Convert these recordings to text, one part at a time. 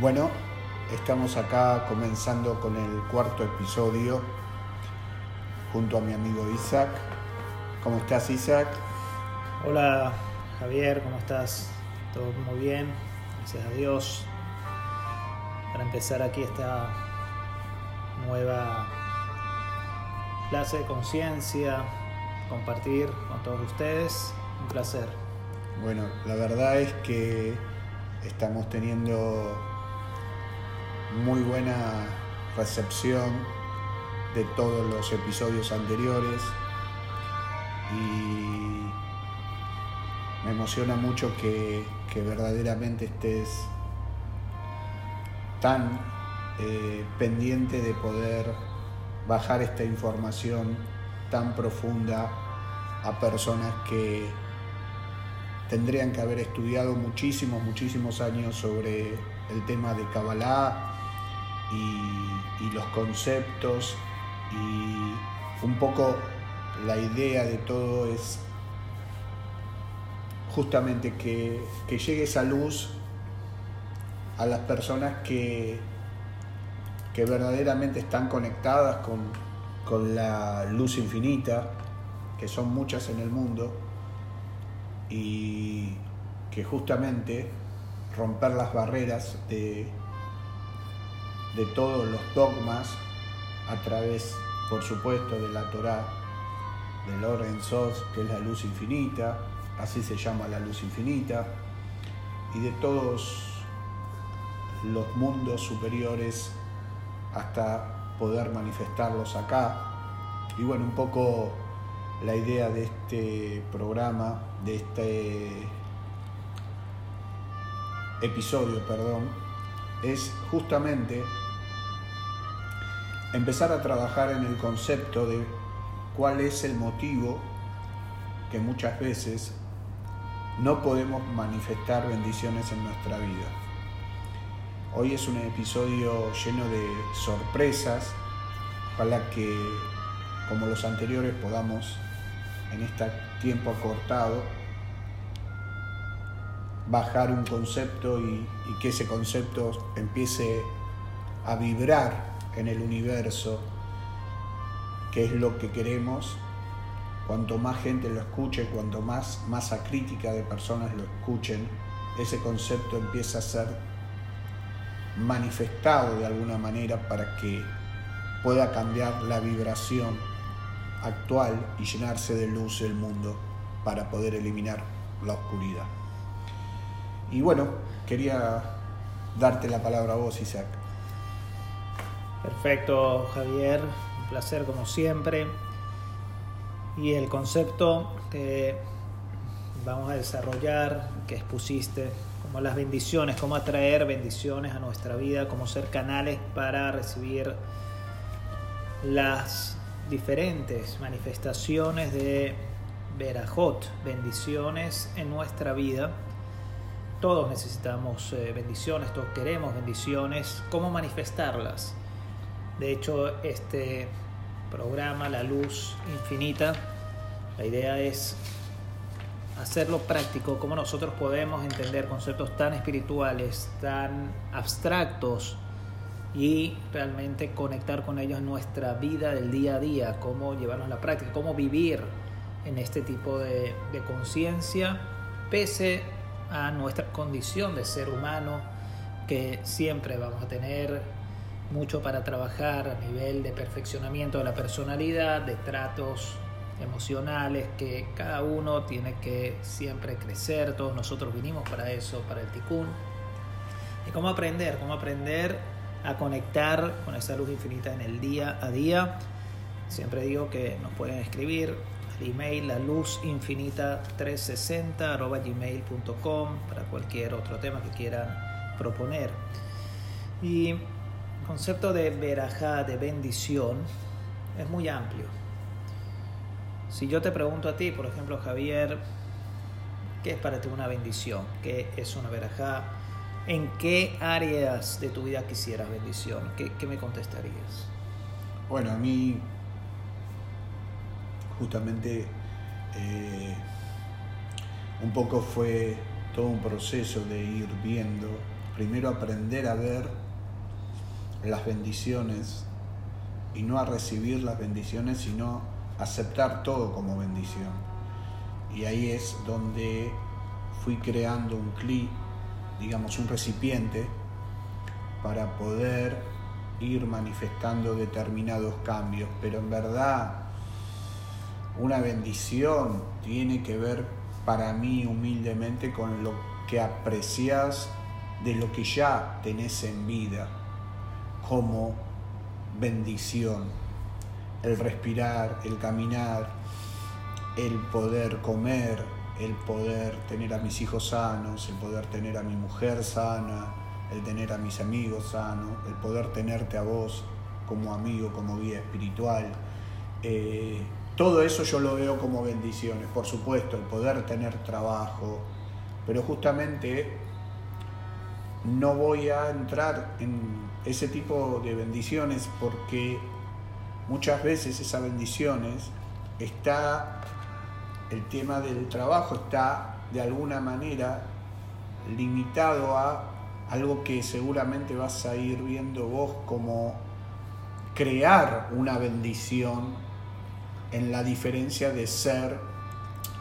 Bueno, estamos acá comenzando con el cuarto episodio junto a mi amigo Isaac. ¿Cómo estás Isaac? Hola Javier, ¿cómo estás? Todo muy bien, gracias a Dios. Para empezar aquí esta nueva clase de conciencia, compartir con todos ustedes, un placer. Bueno, la verdad es que estamos teniendo muy buena recepción de todos los episodios anteriores. Y me emociona mucho que, verdaderamente estés tan eh, pendiente de poder bajar esta información tan profunda a personas que tendrían que haber estudiado muchísimos, muchísimos años sobre el tema de Kabbalah y, los conceptos y un poco la idea de todo es justamente que, llegue esa luz a las personas que, que verdaderamente están conectadas con, con la luz infinita, que son muchas en el mundo, y que justamente romper las barreras de, de todos los dogmas a través, por supuesto, de la Torá, del Orden Sos, que es la luz infinita, así se llama la luz infinita, y de todos los mundos superiores hasta poder manifestarlos acá. Y bueno, un poco la idea de este programa, de este episodio, perdón, es justamente empezar a trabajar en el concepto de cuál es el motivo que muchas veces no podemos manifestar bendiciones en nuestra vida. Hoy es un episodio lleno de sorpresas, ojalá que como los anteriores podamos en este tiempo acortado bajar un concepto y, y que ese concepto empiece a vibrar en el universo, que es lo que queremos. Cuanto más gente lo escuche, cuanto más masa crítica de personas lo escuchen, ese concepto empieza a ser manifestado de alguna manera para que pueda cambiar la vibración actual y llenarse de luz el mundo para poder eliminar la oscuridad. Y bueno, quería darte la palabra a vos, Isaac. Perfecto, Javier. Un placer como siempre. Y el concepto que vamos a desarrollar, que expusiste, como las bendiciones, cómo atraer bendiciones a nuestra vida, cómo ser canales para recibir las diferentes manifestaciones de Berajot, bendiciones en nuestra vida. Todos necesitamos eh, bendiciones, todos queremos bendiciones. ¿Cómo manifestarlas? De hecho, este programa, La Luz Infinita, la idea es hacerlo práctico, cómo nosotros podemos entender conceptos tan espirituales, tan abstractos y realmente conectar con ellos en nuestra vida del día a día, cómo llevarnos a la práctica, cómo vivir en este tipo de, de conciencia, pese a nuestra condición de ser humano, que siempre vamos a tener mucho para trabajar a nivel de perfeccionamiento de la personalidad, de tratos emocionales, que cada uno tiene que siempre crecer, todos nosotros vinimos para eso, para el ticún. Y cómo aprender, cómo aprender a conectar con esa luz infinita en el día a día. Siempre digo que nos pueden escribir al email la luz infinita 360 gmail.com para cualquier otro tema que quieran proponer. Y concepto de verajá, de bendición, es muy amplio. Si yo te pregunto a ti, por ejemplo, Javier, ¿qué es para ti una bendición? ¿Qué es una verajá? ¿En qué áreas de tu vida quisieras bendición? ¿Qué, me contestarías? Bueno, a mí justamente eh, un poco fue todo un proceso de ir viendo primero aprender a ver las bendiciones y no a recibir las bendiciones, sino aceptar todo como bendición. Y ahí es donde fui creando un cli, digamos un recipiente, para poder ir manifestando determinados cambios. Pero en verdad, una bendición tiene que ver para mí humildemente con lo que aprecias de lo que ya tenés en vida como bendición. El respirar, el caminar, el poder comer, el poder tener a mis hijos sanos, el poder tener a mi mujer sana, el tener a mis amigos sanos, el poder tenerte a vos como amigo, como guía espiritual. Eh, todo eso yo lo veo como bendiciones, por supuesto, el poder tener trabajo, pero justamente no voy a entrar en ese tipo de bendiciones porque muchas veces esas bendiciones está, el tema del trabajo está de alguna manera limitado a algo que seguramente vas a ir viendo vos como crear una bendición en la diferencia de ser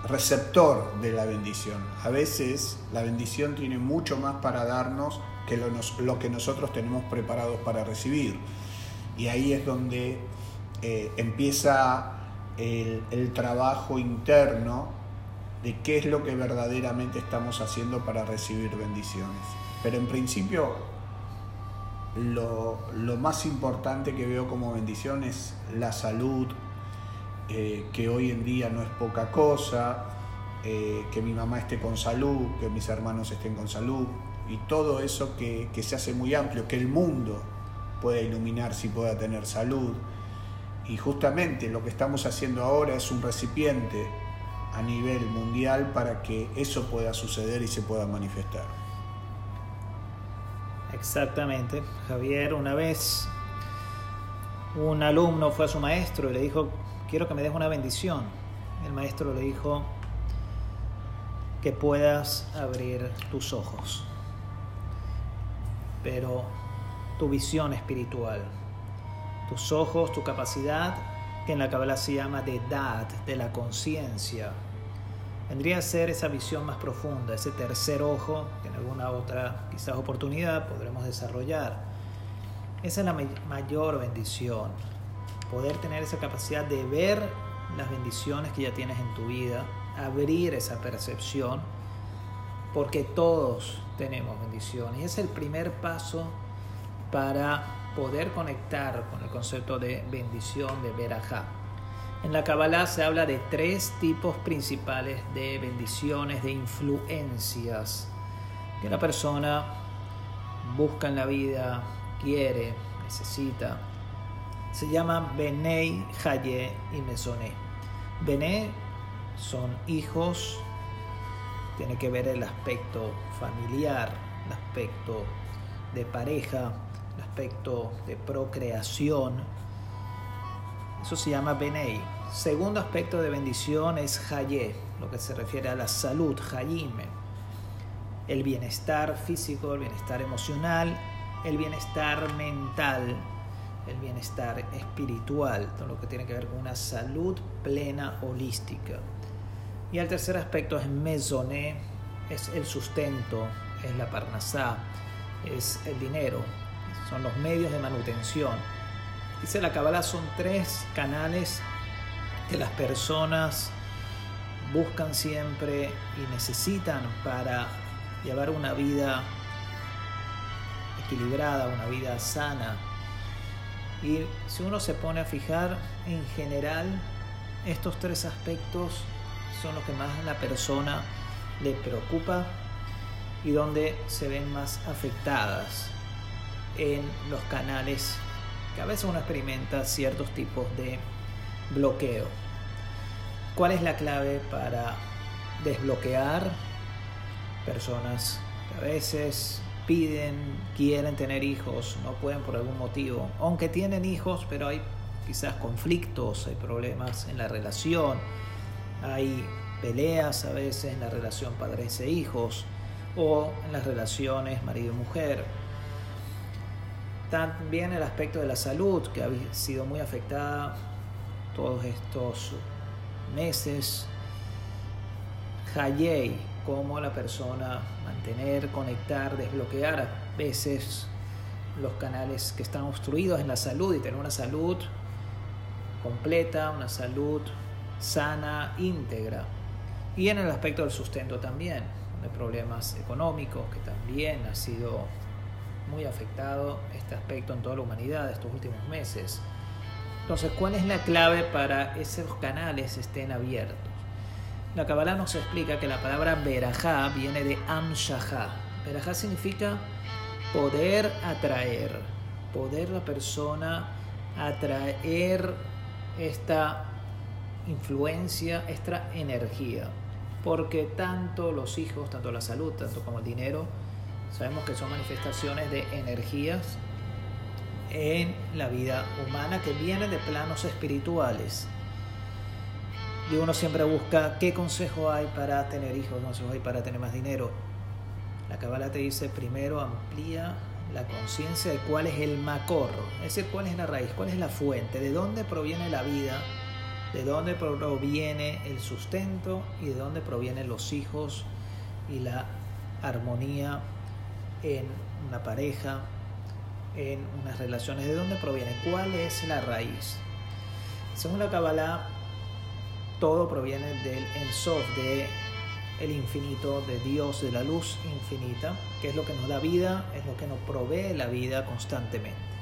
receptor de la bendición. A veces la bendición tiene mucho más para darnos que lo, que nosotros tenemos preparados para recibir. Y ahí es donde eh, empieza el, el trabajo interno de qué es lo que verdaderamente estamos haciendo para recibir bendiciones. Pero en principio lo, lo, más importante que veo como bendición es la salud, eh, que hoy en día no es poca cosa, eh, que mi mamá esté con salud, que mis hermanos estén con salud, y todo eso que, que se hace muy amplio, que el mundo pueda iluminar si pueda tener salud. Y justamente lo que estamos haciendo ahora es un recipiente a nivel mundial para que eso pueda suceder y se pueda manifestar. Exactamente. Javier, una vez un alumno fue a su maestro y le dijo, quiero que me des una bendición. El maestro le dijo que puedas abrir tus ojos, pero tu visión espiritual, tus ojos, tu capacidad, que en la Kabbalah se llama de edad, de la conciencia, vendría a ser esa visión más profunda, ese tercer ojo que en alguna otra quizás oportunidad podremos desarrollar. Esa es la mayor bendición, poder tener esa capacidad de ver las bendiciones que ya tienes en tu vida, abrir esa percepción, porque todos tenemos bendiciones. Es el primer paso para poder conectar con el concepto de bendición de Berajá. En la Kabbalah se habla de tres tipos principales de bendiciones, de influencias que la persona busca en la vida, quiere, necesita se llama Benei, Haye y Mesoné. Bené son hijos, tiene que ver el aspecto familiar, el aspecto de pareja, el aspecto de procreación. Eso se llama Benei. Segundo aspecto de bendición es Haye, lo que se refiere a la salud, Hayime. El bienestar físico, el bienestar emocional, el bienestar mental, el bienestar espiritual, todo lo que tiene que ver con una salud plena holística. Y el tercer aspecto es mesoné, es el sustento, es la parnasá, es el dinero, son los medios de manutención. Dice la Kabbalah, son tres canales que las personas buscan siempre y necesitan para llevar una vida equilibrada, una vida sana, y si uno se pone a fijar, en general, estos tres aspectos son los que más a la persona le preocupa y donde se ven más afectadas en los canales que a veces uno experimenta ciertos tipos de bloqueo. ¿Cuál es la clave para desbloquear personas que a veces piden, quieren tener hijos, no pueden por algún motivo, aunque tienen hijos, pero hay quizás conflictos, hay problemas en la relación, hay peleas a veces en la relación padres e hijos, o en las relaciones marido-mujer. También el aspecto de la salud, que ha sido muy afectada todos estos meses. Hayei, cómo la persona mantener, conectar, desbloquear a veces los canales que están obstruidos en la salud y tener una salud completa, una salud sana, íntegra. Y en el aspecto del sustento también, de problemas económicos, que también ha sido muy afectado este aspecto en toda la humanidad estos últimos meses. Entonces, ¿cuál es la clave para que esos canales estén abiertos? La Kabbalah nos explica que la palabra Berajá viene de Amshahá. Berajá significa poder atraer, poder la persona atraer esta influencia, esta energía. Porque tanto los hijos, tanto la salud, tanto como el dinero, sabemos que son manifestaciones de energías en la vida humana que vienen de planos espirituales. Y uno siempre busca qué consejo hay para tener hijos, qué consejo hay para tener más dinero. La Kabbalah te dice primero amplía la conciencia de cuál es el macorro, es decir, cuál es la raíz, cuál es la fuente, de dónde proviene la vida, de dónde proviene el sustento y de dónde provienen los hijos y la armonía en una pareja, en unas relaciones, de dónde proviene, cuál es la raíz. Según la Kabbalah, todo proviene del Ensof, de el infinito, de Dios, de la luz infinita, que es lo que nos da vida, es lo que nos provee la vida constantemente.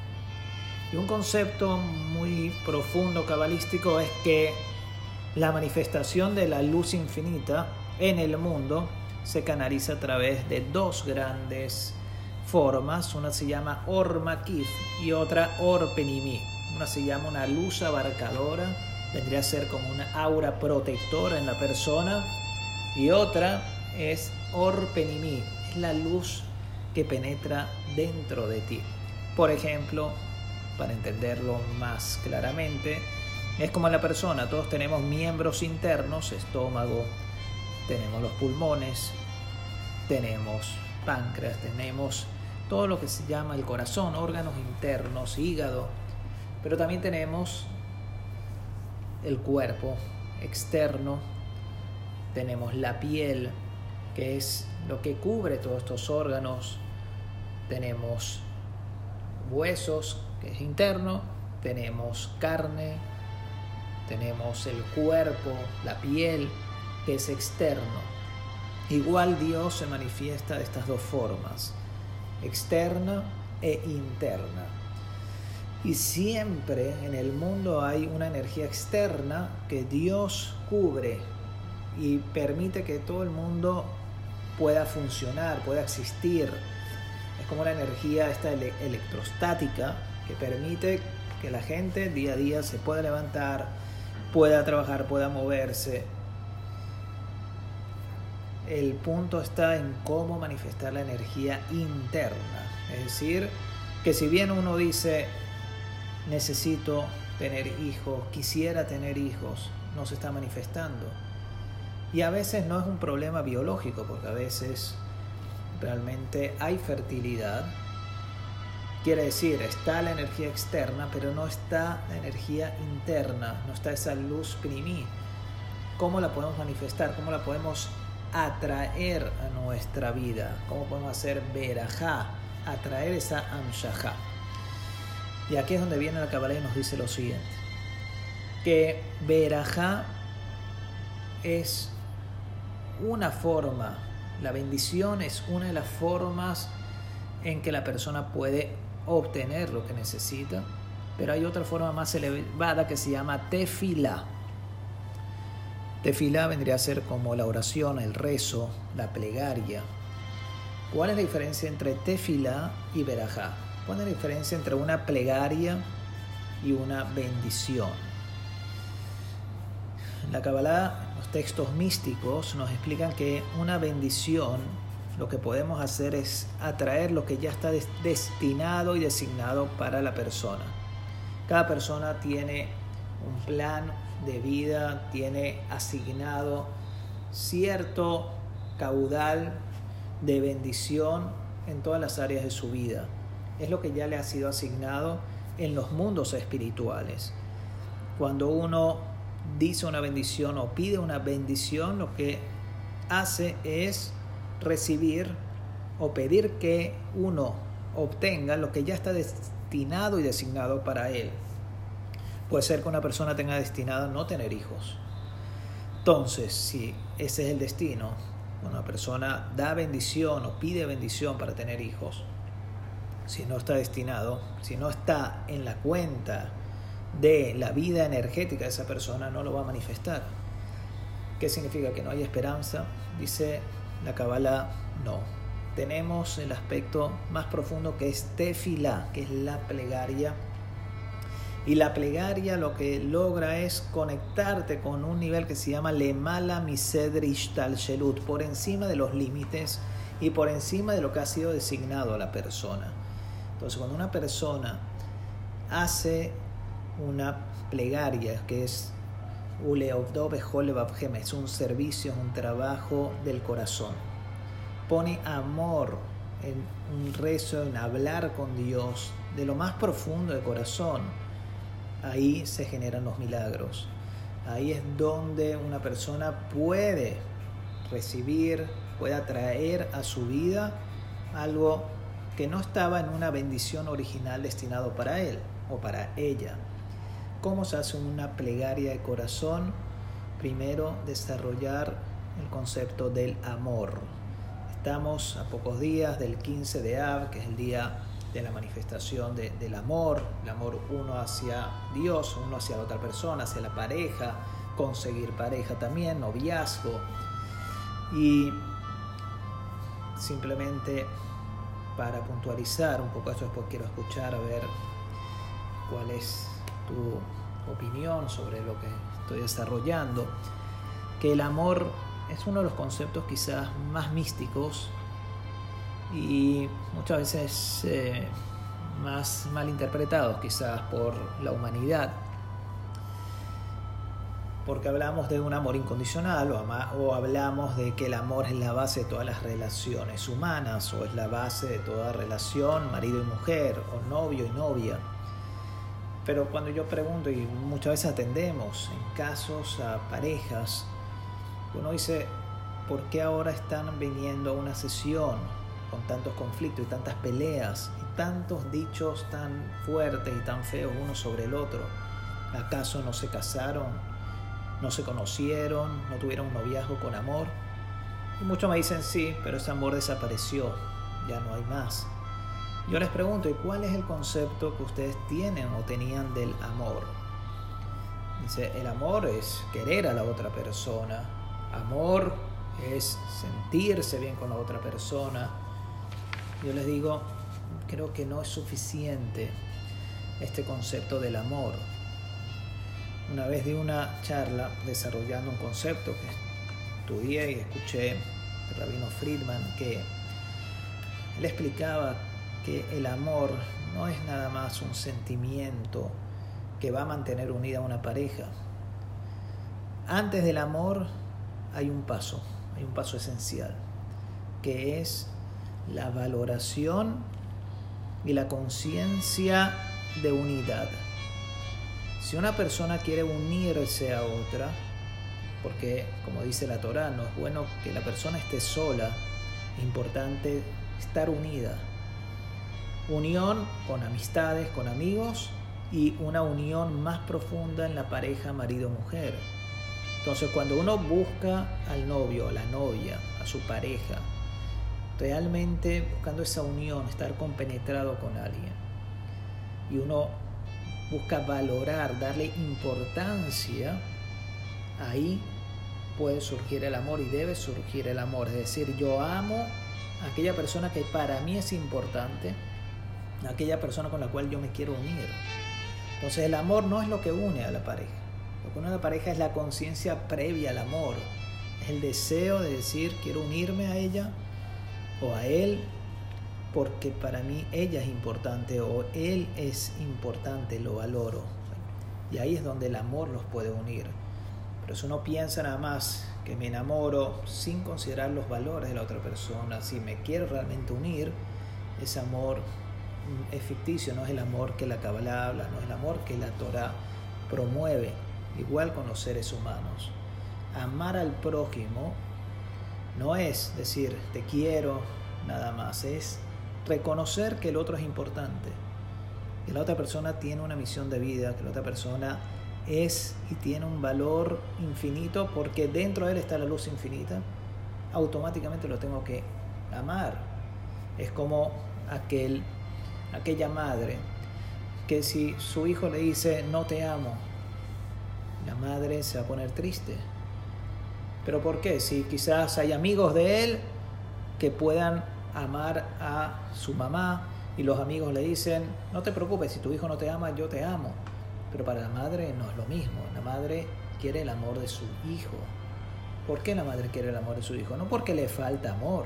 Un concepto muy profundo cabalístico es que la manifestación de la luz infinita en el mundo se canaliza a través de dos grandes formas. Una se llama Ormakif y otra Orpenimi. Una se llama una luz abarcadora, vendría a ser como una aura protectora en la persona. Y otra es Orpenimi, es la luz que penetra dentro de ti. Por ejemplo, para entenderlo más claramente, es como la persona, todos tenemos miembros internos, estómago, tenemos los pulmones, tenemos páncreas, tenemos todo lo que se llama el corazón, órganos internos, hígado, pero también tenemos el cuerpo externo, tenemos la piel, que es lo que cubre todos estos órganos, tenemos huesos, que es interno, tenemos carne, tenemos el cuerpo, la piel, que es externo. Igual Dios se manifiesta de estas dos formas, externa e interna. Y siempre en el mundo hay una energía externa que Dios cubre y permite que todo el mundo pueda funcionar, pueda existir. Es como la energía esta electrostática que permite que la gente día a día se pueda levantar, pueda trabajar, pueda moverse. El punto está en cómo manifestar la energía interna. Es decir, que si bien uno dice, necesito tener hijos, quisiera tener hijos, no se está manifestando. Y a veces no es un problema biológico, porque a veces realmente hay fertilidad, Quiere decir, está la energía externa, pero no está la energía interna, no está esa luz primí. ¿Cómo la podemos manifestar? ¿Cómo la podemos atraer a nuestra vida? ¿Cómo podemos hacer verajá? Atraer esa amshajá. Y aquí es donde viene la Kabbalah y nos dice lo siguiente: que verajá es una forma, la bendición es una de las formas en que la persona puede obtener lo que necesita, pero hay otra forma más elevada que se llama tefila. Tefila vendría a ser como la oración, el rezo, la plegaria. ¿Cuál es la diferencia entre tefila y verajá? ¿Cuál es la diferencia entre una plegaria y una bendición? La Kabbalah, los textos místicos nos explican que una bendición lo que podemos hacer es atraer lo que ya está destinado y designado para la persona. Cada persona tiene un plan de vida, tiene asignado cierto caudal de bendición en todas las áreas de su vida. Es lo que ya le ha sido asignado en los mundos espirituales. Cuando uno dice una bendición o pide una bendición, lo que hace es recibir o pedir que uno obtenga lo que ya está destinado y designado para él. Puede ser que una persona tenga destinado no tener hijos. Entonces, si ese es el destino, una persona da bendición o pide bendición para tener hijos, si no está destinado, si no está en la cuenta de la vida energética de esa persona, no lo va a manifestar. ¿Qué significa? Que no hay esperanza. Dice la Kabbalah, no. Tenemos el aspecto más profundo que es tefilá, que es la plegaria. Y la plegaria lo que logra es conectarte con un nivel que se llama lemala misedrish tal shelut, por encima de los límites y por encima de lo que ha sido designado a la persona. Entonces, cuando una persona hace una plegaria, que es es un servicio, es un trabajo del corazón. Pone amor en un rezo, en hablar con Dios de lo más profundo del corazón. Ahí se generan los milagros. Ahí es donde una persona puede recibir, puede atraer a su vida algo que no estaba en una bendición original destinado para él o para ella. ¿Cómo se hace una plegaria de corazón? Primero, desarrollar el concepto del amor. Estamos a pocos días del 15 de Av, que es el día de la manifestación del amor, el amor uno hacia Dios, uno hacia la otra persona, hacia la pareja, conseguir pareja también, noviazgo. Y simplemente para puntualizar un poco esto, después quiero escuchar a ver cuál es tu opinión sobre lo que estoy desarrollando, que el amor es uno de los conceptos quizás más místicos y muchas veces eh, más mal interpretados quizás por la humanidad. Porque hablamos de un amor incondicional o hablamos de que el amor es la base de todas las relaciones humanas o es la base de toda relación marido y mujer o novio y novia. Pero cuando yo pregunto, y muchas veces atendemos en casos a parejas, uno dice, ¿por qué ahora están viniendo a una sesión con tantos conflictos y tantas peleas y tantos dichos tan fuertes y tan feos uno sobre el otro? ¿Acaso no se casaron? ¿No se conocieron? ¿No tuvieron un noviazgo con amor? Y muchos me dicen sí, pero ese amor desapareció, ya no hay más. Yo les pregunto, ¿y cuál es el concepto que ustedes tienen o tenían del amor? Dice, el amor es querer a la otra persona. Amor es sentirse bien con la otra persona. Yo les digo, creo que no es suficiente este concepto del amor. Una vez di una charla desarrollando un concepto que estudié y escuché de Rabino Friedman que él explicaba que el amor no es nada más un sentimiento que va a mantener unida una pareja. Antes del amor hay un paso, hay un paso esencial, que es la valoración y la conciencia de unidad. Si una persona quiere unirse a otra, porque como dice la Torah, no es bueno que la persona esté sola, es importante estar unida unión con amistades, con amigos y una unión más profunda en la pareja marido-mujer. Entonces cuando uno busca al novio, a la novia, a su pareja, realmente buscando esa unión, estar compenetrado con alguien, y uno busca valorar, darle importancia, ahí puede surgir el amor y debe surgir el amor. Es decir, yo amo a aquella persona que para mí es importante, aquella persona con la cual yo me quiero unir. Entonces el amor no es lo que une a la pareja. Lo que une a la pareja es la conciencia previa al amor. Es el deseo de decir quiero unirme a ella o a él porque para mí ella es importante o él es importante, lo valoro. Y ahí es donde el amor los puede unir. Pero si uno piensa nada más que me enamoro sin considerar los valores de la otra persona, si me quiero realmente unir, ese amor es ficticio, no es el amor que la Kabbalah habla, no es el amor que la Torah promueve, igual con los seres humanos. Amar al prójimo no es decir te quiero nada más, es reconocer que el otro es importante, que la otra persona tiene una misión de vida, que la otra persona es y tiene un valor infinito porque dentro de él está la luz infinita, automáticamente lo tengo que amar. Es como aquel, aquella madre que si su hijo le dice no te amo, la madre se va a poner triste. ¿Pero por qué? Si quizás hay amigos de él que puedan amar a su mamá y los amigos le dicen, no te preocupes, si tu hijo no te ama, yo te amo. Pero para la madre no es lo mismo. La madre quiere el amor de su hijo. ¿Por qué la madre quiere el amor de su hijo? No porque le falta amor,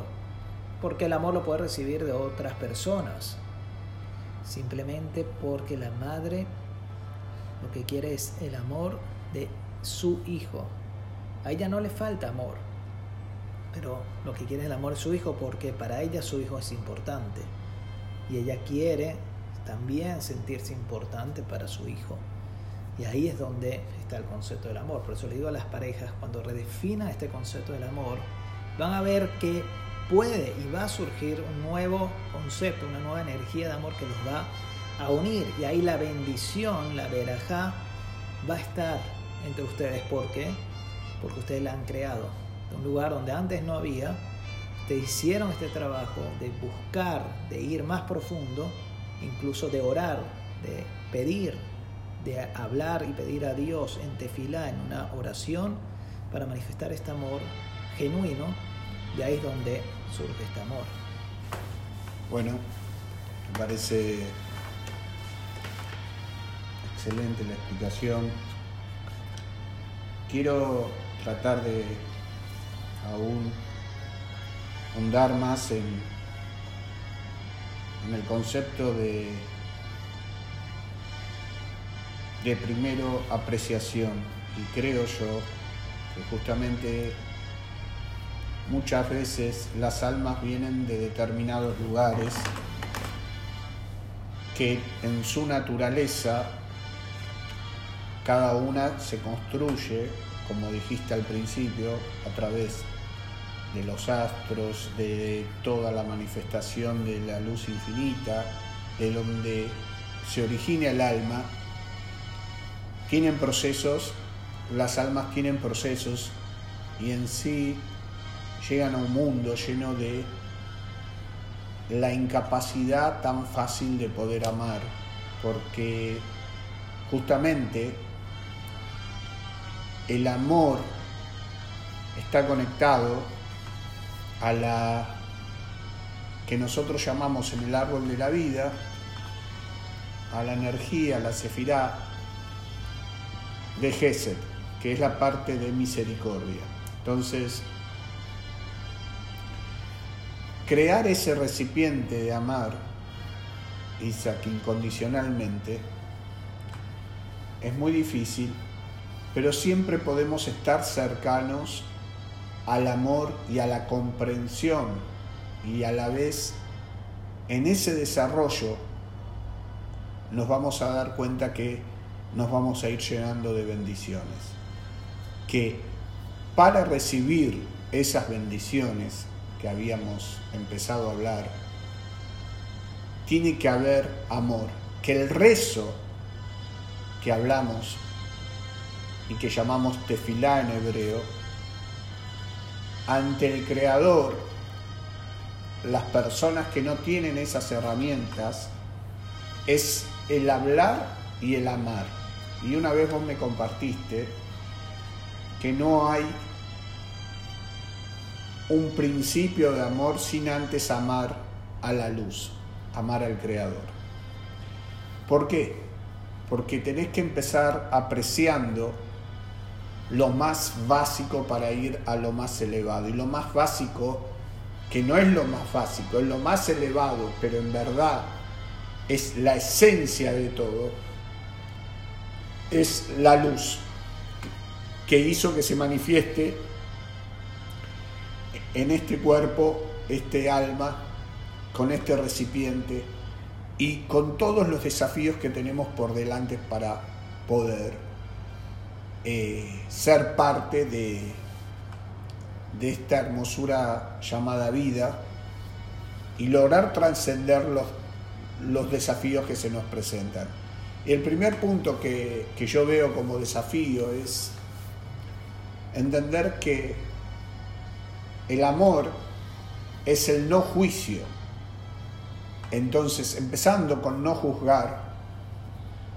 porque el amor lo puede recibir de otras personas. Simplemente porque la madre lo que quiere es el amor de su hijo. A ella no le falta amor, pero lo que quiere es el amor de su hijo porque para ella su hijo es importante. Y ella quiere también sentirse importante para su hijo. Y ahí es donde está el concepto del amor. Por eso le digo a las parejas, cuando redefinan este concepto del amor, van a ver que puede y va a surgir un nuevo concepto, una nueva energía de amor que los va a unir. Y ahí la bendición, la verajá, va a estar entre ustedes. ¿Por qué? Porque ustedes la han creado. Un lugar donde antes no había, te hicieron este trabajo de buscar, de ir más profundo, incluso de orar, de pedir, de hablar y pedir a Dios en tefilá, en una oración, para manifestar este amor genuino, y ahí es donde surge este amor. Bueno, me parece excelente la explicación. Quiero tratar de aún hundar más en, en el concepto de de primero apreciación y creo yo que justamente muchas veces las almas vienen de determinados lugares que en su naturaleza cada una se construye, como dijiste al principio, a través de los astros, de toda la manifestación de la luz infinita, de donde se origina el alma. Tienen procesos, las almas tienen procesos y en sí llegan a un mundo lleno de la incapacidad tan fácil de poder amar, porque justamente el amor está conectado a la que nosotros llamamos en el árbol de la vida, a la energía, a la sefirá, de Gesed, que es la parte de misericordia. Entonces, crear ese recipiente de amar, Isaac, incondicionalmente, es muy difícil, pero siempre podemos estar cercanos al amor y a la comprensión y a la vez en ese desarrollo nos vamos a dar cuenta que nos vamos a ir llenando de bendiciones. Que para recibir esas bendiciones que habíamos empezado a hablar, tiene que haber amor. Que el rezo que hablamos y que llamamos tefilá en hebreo, ante el Creador, las personas que no tienen esas herramientas, es el hablar y el amar. Y una vez vos me compartiste que no hay un principio de amor sin antes amar a la luz, amar al Creador. ¿Por qué? Porque tenés que empezar apreciando lo más básico para ir a lo más elevado. Y lo más básico, que no es lo más básico, es lo más elevado, pero en verdad es la esencia de todo, es la luz. que hizo que se manifieste en este cuerpo, este alma, con este recipiente y con todos los desafíos que tenemos por delante para poder eh, ser parte de, de esta hermosura llamada vida y lograr trascender los, los desafíos que se nos presentan. El primer punto que, que yo veo como desafío es entender que el amor es el no juicio. Entonces, empezando con no juzgar,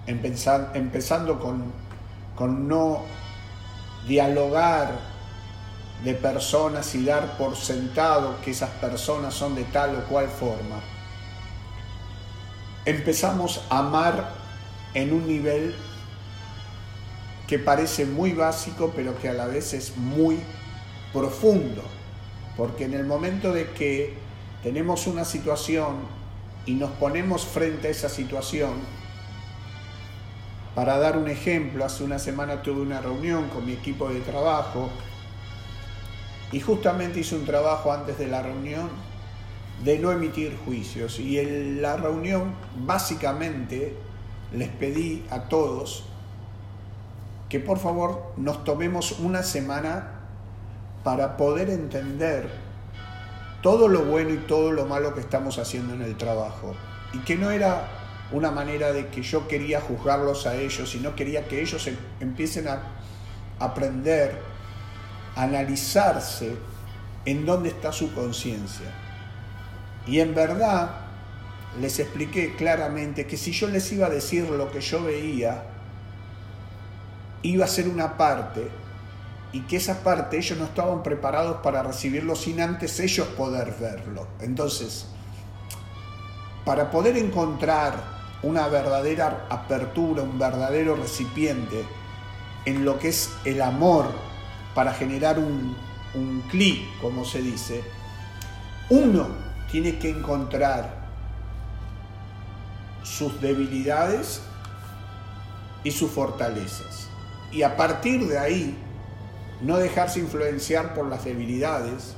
empezando con, no dialogar de personas y dar por sentado que esas personas son de tal o cual forma, empezamos a amar en un nivel que parece muy básico, pero que a la vez es muy profundo. Porque en el momento de que tenemos una situación y nos ponemos frente a esa situación, para dar un ejemplo, hace una semana tuve una reunión con mi equipo de trabajo y justamente hice un trabajo antes de la reunión de no emitir juicios. Y en la reunión básicamente les pedí a todos que por favor nos tomemos una semana para poder entender todo lo bueno y todo lo malo que estamos haciendo en el trabajo. Y que no era una manera de que yo quería juzgarlos a ellos, sino quería que ellos em-, empiecen a aprender analizarse en dónde está su conciencia. Y en verdad les expliqué claramente que si yo les iba a decir lo que yo veía, iba a ser una parte y que esa parte ellos no estaban preparados para recibirlo sin antes ellos poder verlo. Entonces, para poder encontrar una verdadera apertura, un verdadero recipiente en lo que es el amor para generar un, un clic, como se dice, uno tiene que encontrar sus debilidades y sus fortalezas. Y a partir de ahí, no dejarse influenciar por las debilidades,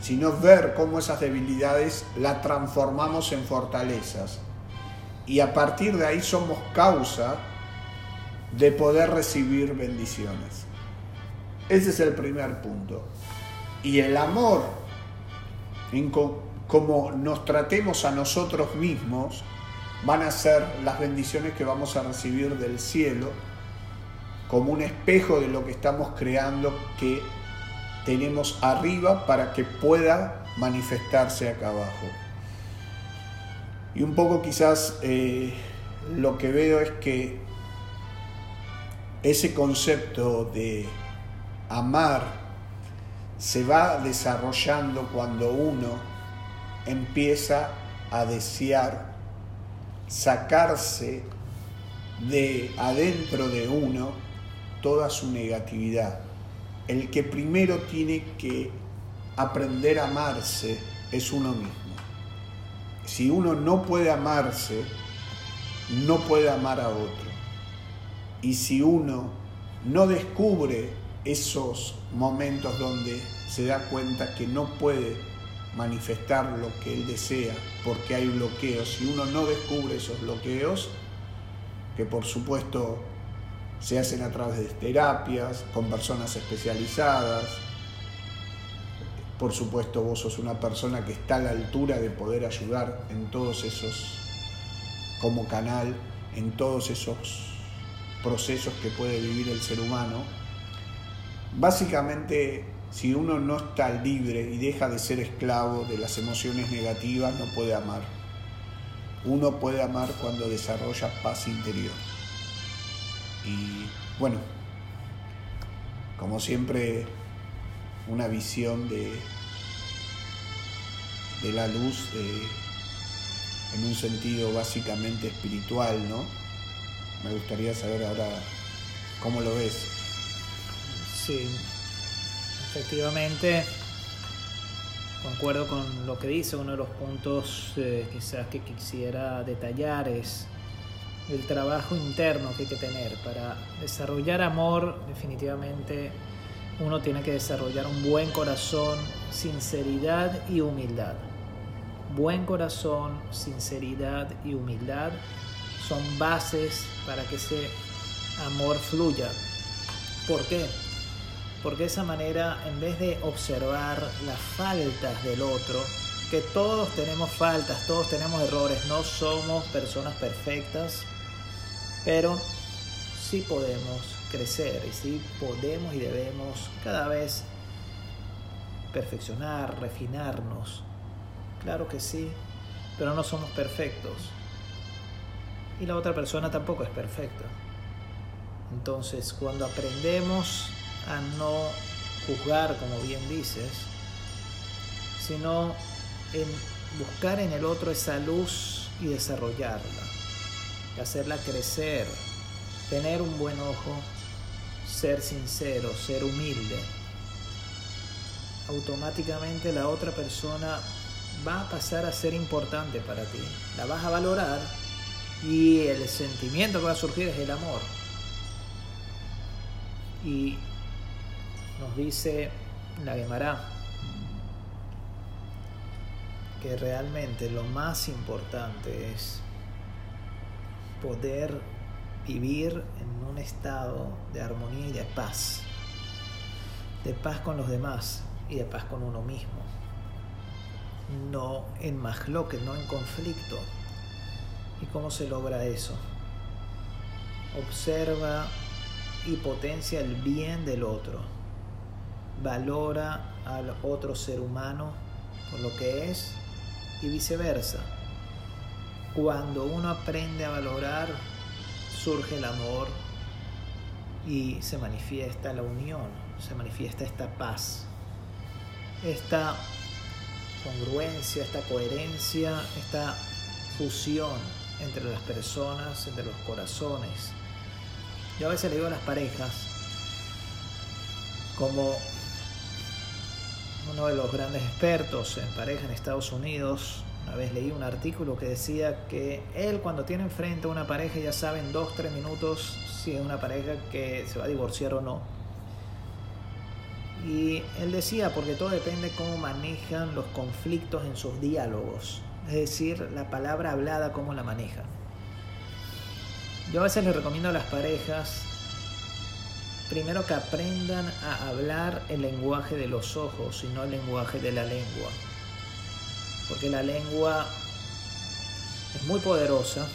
sino ver cómo esas debilidades las transformamos en fortalezas. Y a partir de ahí somos causa de poder recibir bendiciones. Ese es el primer punto. Y el amor, como nos tratemos a nosotros mismos, van a ser las bendiciones que vamos a recibir del cielo como un espejo de lo que estamos creando que tenemos arriba para que pueda manifestarse acá abajo. Y un poco quizás eh, lo que veo es que ese concepto de amar se va desarrollando cuando uno empieza a desear sacarse de adentro de uno toda su negatividad. El que primero tiene que aprender a amarse es uno mismo. Si uno no puede amarse, no puede amar a otro. Y si uno no descubre esos momentos donde se da cuenta que no puede manifestar lo que él desea porque hay bloqueos. Si uno no descubre esos bloqueos, que por supuesto se hacen a través de terapias, con personas especializadas, por supuesto vos sos una persona que está a la altura de poder ayudar en todos esos, como canal, en todos esos procesos que puede vivir el ser humano Básicamente, si uno no está libre y deja de ser esclavo de las emociones negativas, no puede amar. Uno puede amar cuando desarrolla paz interior. Y bueno, como siempre, una visión de, de la luz en un sentido básicamente espiritual, ¿no? Me gustaría saber ahora cómo lo ves. Sí, efectivamente, concuerdo con lo que dice. Uno de los puntos eh, quizás que quisiera detallar es el trabajo interno que hay que tener. Para desarrollar amor, definitivamente uno tiene que desarrollar un buen corazón, sinceridad y humildad. Buen corazón, sinceridad y humildad son bases para que ese amor fluya. ¿Por qué? Porque de esa manera, en vez de observar las faltas del otro, que todos tenemos faltas, todos tenemos errores, no somos personas perfectas, pero sí podemos crecer y sí podemos y debemos cada vez perfeccionar, refinarnos. Claro que sí, pero no somos perfectos. Y la otra persona tampoco es perfecta. Entonces, cuando aprendemos a no juzgar, como bien dices, sino en buscar en el otro esa luz y desarrollarla, hacerla crecer, tener un buen ojo, ser sincero, ser humilde, automáticamente la otra persona va a pasar a ser importante para ti, la vas a valorar y el sentimiento que va a surgir es el amor. Y nos dice la Gemara que realmente lo más importante es poder vivir en un estado de armonía y de paz, de paz con los demás y de paz con uno mismo, no en que no en conflicto. ¿Y cómo se logra eso? Observa y potencia el bien del otro. Valora al otro ser humano por lo que es y viceversa. Cuando uno aprende a valorar, surge el amor y se manifiesta la unión, se manifiesta esta paz, esta congruencia, esta coherencia, esta fusión entre las personas, entre los corazones. Yo a veces le digo a las parejas, como uno de los grandes expertos en pareja en Estados Unidos, una vez leí un artículo que decía que él cuando tiene enfrente a una pareja ya sabe en dos, tres minutos si es una pareja que se va a divorciar o no. Y él decía, porque todo depende cómo manejan los conflictos en sus diálogos, es decir, la palabra hablada, cómo la manejan. Yo a veces les recomiendo a las parejas primero que aprendan a hablar el lenguaje de los ojos y no el lenguaje de la lengua. Porque la lengua es muy poderosa,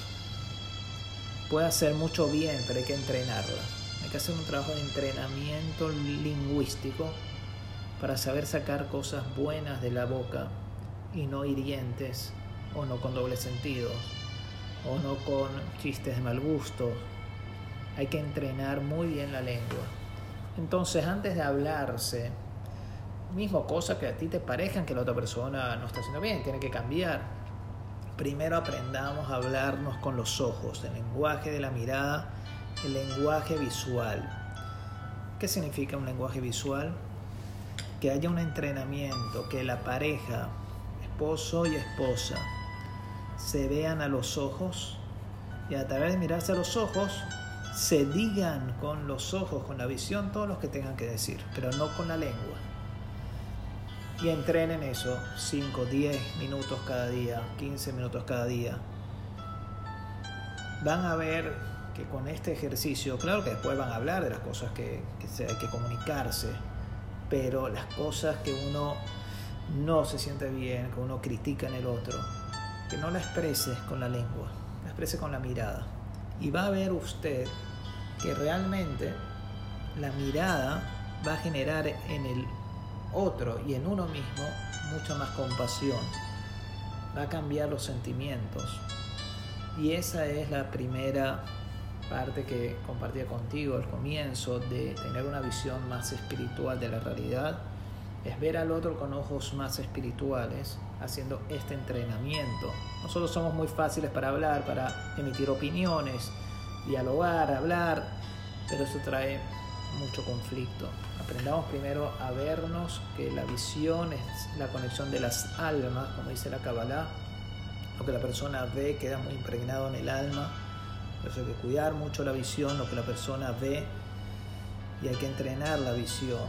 puede hacer mucho bien, pero hay que entrenarla. Hay que hacer un trabajo de entrenamiento lingüístico para saber sacar cosas buenas de la boca y no hirientes o no con doble sentido o no con chistes de mal gusto. Hay que entrenar muy bien la lengua. Entonces, antes de hablarse, mismo cosa que a ti te parezcan que la otra persona no está haciendo bien, tiene que cambiar. Primero aprendamos a hablarnos con los ojos, el lenguaje de la mirada, el lenguaje visual. ¿Qué significa un lenguaje visual? Que haya un entrenamiento, que la pareja, esposo y esposa, se vean a los ojos y a través de mirarse a los ojos se digan con los ojos, con la visión, todos los que tengan que decir, pero no con la lengua. Y entrenen eso 5, 10 minutos cada día, 15 minutos cada día. Van a ver que con este ejercicio, claro que después van a hablar de las cosas que, que hay que comunicarse, pero las cosas que uno no se siente bien, que uno critica en el otro, que no la exprese con la lengua, la exprese con la mirada. Y va a ver usted que realmente la mirada va a generar en el otro y en uno mismo mucha más compasión. Va a cambiar los sentimientos. Y esa es la primera parte que compartía contigo al comienzo de tener una visión más espiritual de la realidad. Es ver al otro con ojos más espirituales haciendo este entrenamiento. Nosotros somos muy fáciles para hablar, para emitir opiniones, dialogar, hablar, pero eso trae mucho conflicto. Aprendamos primero a vernos que la visión es la conexión de las almas, como dice la Kabbalah. Lo que la persona ve queda muy impregnado en el alma. Por eso hay que cuidar mucho la visión, lo que la persona ve y hay que entrenar la visión.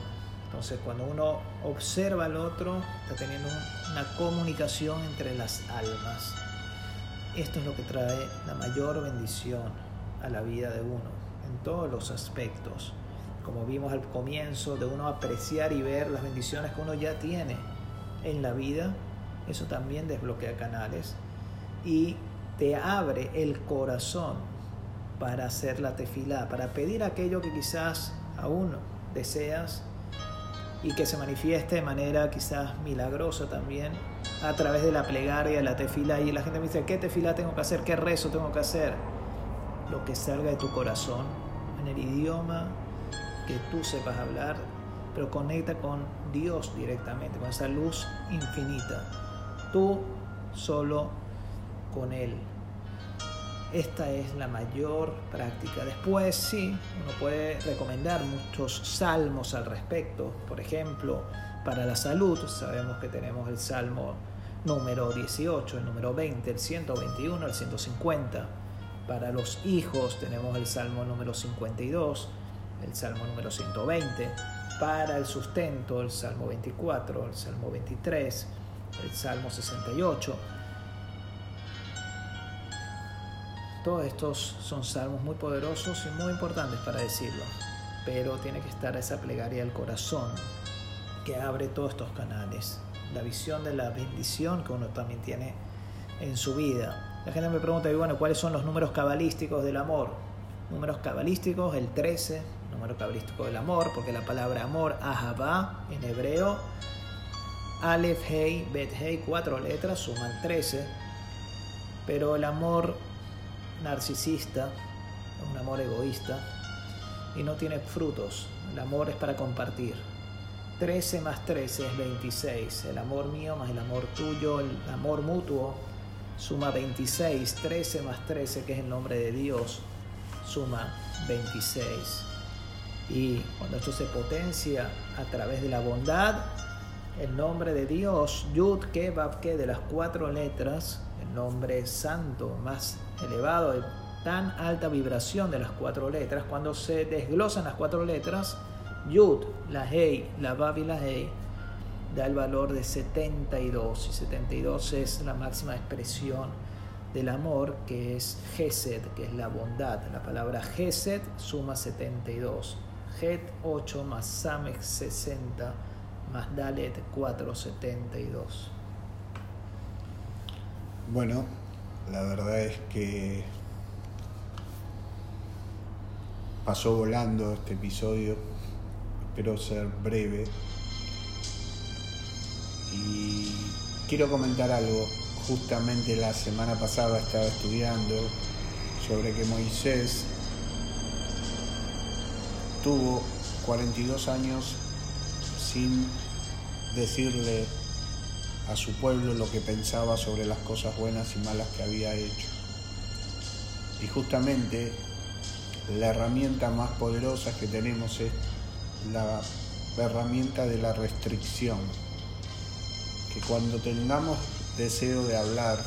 Entonces cuando uno observa al otro, está teniendo una comunicación entre las almas. Esto es lo que trae la mayor bendición a la vida de uno, en todos los aspectos. Como vimos al comienzo, de uno apreciar y ver las bendiciones que uno ya tiene en la vida, eso también desbloquea canales y te abre el corazón para hacer la tefilá, para pedir aquello que quizás aún deseas y que se manifieste de manera quizás milagrosa también a través de la plegaria, la tefila. Y la gente me dice, ¿qué tefila tengo que hacer? ¿Qué rezo tengo que hacer? Lo que salga de tu corazón, en el idioma tú sepas hablar, pero conecta con Dios directamente, con esa luz infinita. Tú solo con Él. Esta es la mayor práctica. Después sí, uno puede recomendar muchos salmos al respecto. Por ejemplo, para la salud sabemos que tenemos el salmo número 18, el número 20, el 121, el 150. Para los hijos tenemos el salmo número 52, el salmo número 120. Para el sustento, el salmo 24, el salmo 23, el salmo 68 Todos estos son salmos muy poderosos y muy importantes para decirlo, pero tiene que estar esa plegaria del corazón que abre todos estos canales, la visión de la bendición que uno también tiene en su vida. La gente me pregunta, bueno, ¿cuáles son los números cabalísticos del amor? Números cabalísticos, el 13, número cabalístico del amor, porque la palabra amor, ahabá, en hebreo, Aleph, Hei, Bet, Hei, cuatro letras, suman 13, pero el amor narcisista, un amor egoísta y no tiene frutos. El amor es para compartir. 13 más 13 es 26. El amor mío más el amor tuyo, el amor mutuo suma 26. 13 más 13, que es el nombre de Dios, suma 26. Y cuando esto se potencia a través de la bondad, el nombre de Dios, Yud, Ke, Ke, de las cuatro letras, el nombre santo más elevado, de tan alta vibración de las cuatro letras, cuando se desglosan las cuatro letras, Yud, la Hei, la Bab y la Hei, da el valor de 72, y 72 es la máxima expresión del amor, que es Gesed, que es la bondad. La palabra Gesed suma 72. Het 8 más Samek 60 más Dalet 472. Bueno, la verdad es que pasó volando este episodio, espero ser breve. Y quiero comentar algo. Justamente la semana pasada estaba estudiando sobre que Moisés tuvo 42 años sin decirle a su pueblo lo que pensaba sobre las cosas buenas y malas que había hecho. Y justamente la herramienta más poderosa que tenemos es la herramienta de la restricción. Que cuando tengamos deseo de hablar,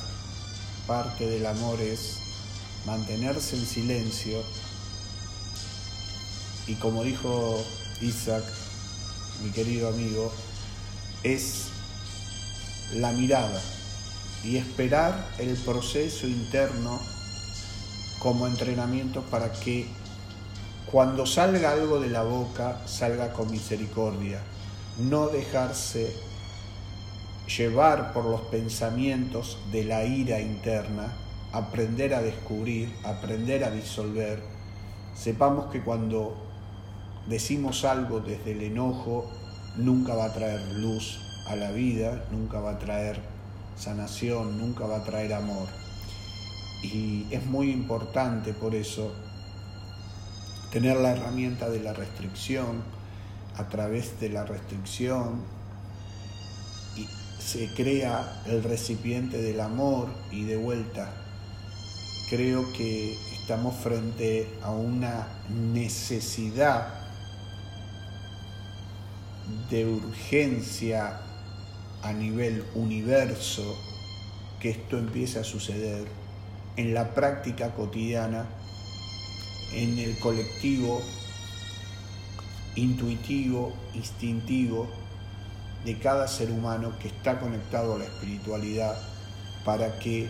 parte del amor es mantenerse en silencio y como dijo Isaac, mi querido amigo, es la mirada y esperar el proceso interno como entrenamiento para que cuando salga algo de la boca salga con misericordia, no dejarse llevar por los pensamientos de la ira interna, aprender a descubrir, aprender a disolver. Sepamos que cuando decimos algo desde el enojo, nunca va a traer luz a la vida, nunca va a traer sanación, nunca va a traer amor. Y es muy importante por eso tener la herramienta de la restricción, a través de la restricción y se crea el recipiente del amor y de vuelta. Creo que estamos frente a una necesidad de urgencia a nivel universo que esto empiece a suceder en la práctica cotidiana en el colectivo intuitivo, instintivo de cada ser humano que está conectado a la espiritualidad para que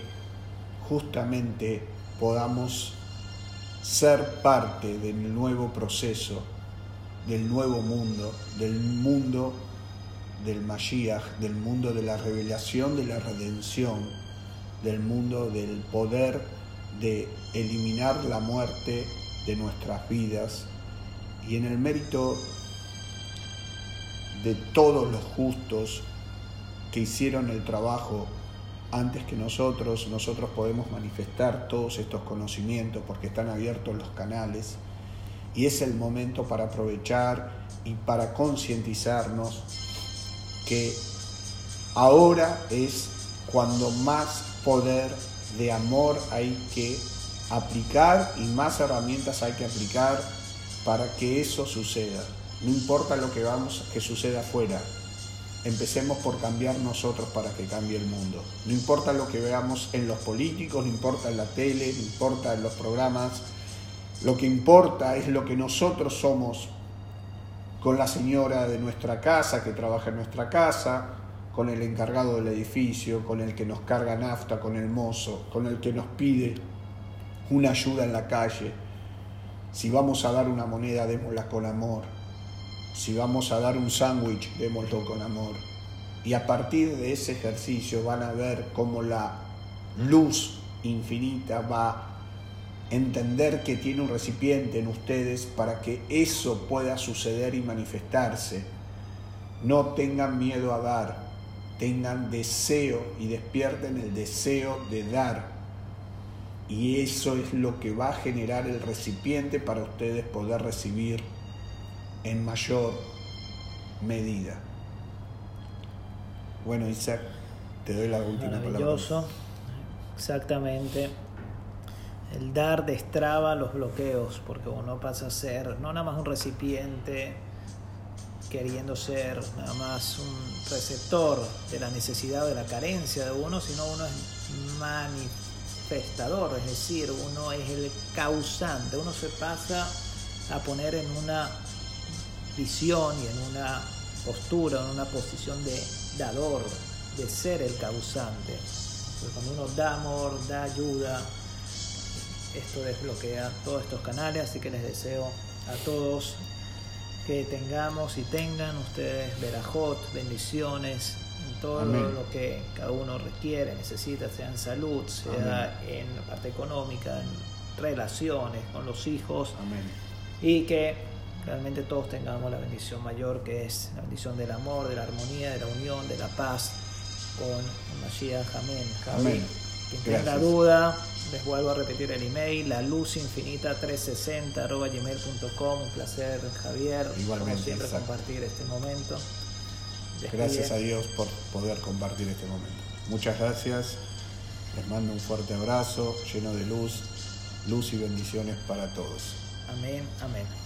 justamente podamos ser parte del nuevo proceso, del nuevo mundo, del mundo del Mashiach, del mundo de la revelación, de la redención, del mundo del poder de eliminar la muerte de nuestras vidas. Y en el mérito de todos los justos que hicieron el trabajo antes que nosotros, nosotros podemos manifestar todos estos conocimientos porque están abiertos los canales y es el momento para aprovechar y para concientizarnos que ahora es cuando más poder de amor hay que aplicar y más herramientas hay que aplicar para que eso suceda. No importa lo que vamos que suceda afuera. Empecemos por cambiar nosotros para que cambie el mundo. No importa lo que veamos en los políticos, no importa en la tele, no importa en los programas. Lo que importa es lo que nosotros somos con la señora de nuestra casa que trabaja en nuestra casa, con el encargado del edificio, con el que nos carga nafta, con el mozo, con el que nos pide una ayuda en la calle. Si vamos a dar una moneda, démosla con amor. Si vamos a dar un sándwich, démoslo con amor. Y a partir de ese ejercicio van a ver cómo la luz infinita va entender que tiene un recipiente en ustedes para que eso pueda suceder y manifestarse. No tengan miedo a dar, tengan deseo y despierten el deseo de dar. Y eso es lo que va a generar el recipiente para ustedes poder recibir en mayor medida. Bueno, Isaac, te doy la última palabra. Exactamente. El dar destraba los bloqueos, porque uno pasa a ser no nada más un recipiente queriendo ser nada más un receptor de la necesidad, de la carencia de uno, sino uno es manifestador, es decir, uno es el causante, uno se pasa a poner en una visión y en una postura, en una posición de dador, de ser el causante. cuando uno da amor, da ayuda, esto desbloquea todos estos canales, así que les deseo a todos que tengamos y tengan ustedes verajot, bendiciones, en todo lo que cada uno requiere, necesita, sea en salud, sea en la parte económica, en relaciones con los hijos, y que realmente todos tengamos la bendición mayor que es la bendición del amor, de la armonía, de la unión, de la paz con Mashiach. Amén. Amén. Quien tenga duda, les vuelvo a repetir el email, la luz infinita 360 gmail.com. Un placer, Javier. Igualmente. siempre, compartir este momento. Gracias a Dios por poder compartir este momento. Muchas gracias. Les mando un fuerte abrazo lleno de luz, luz y bendiciones para todos. Amén, amén.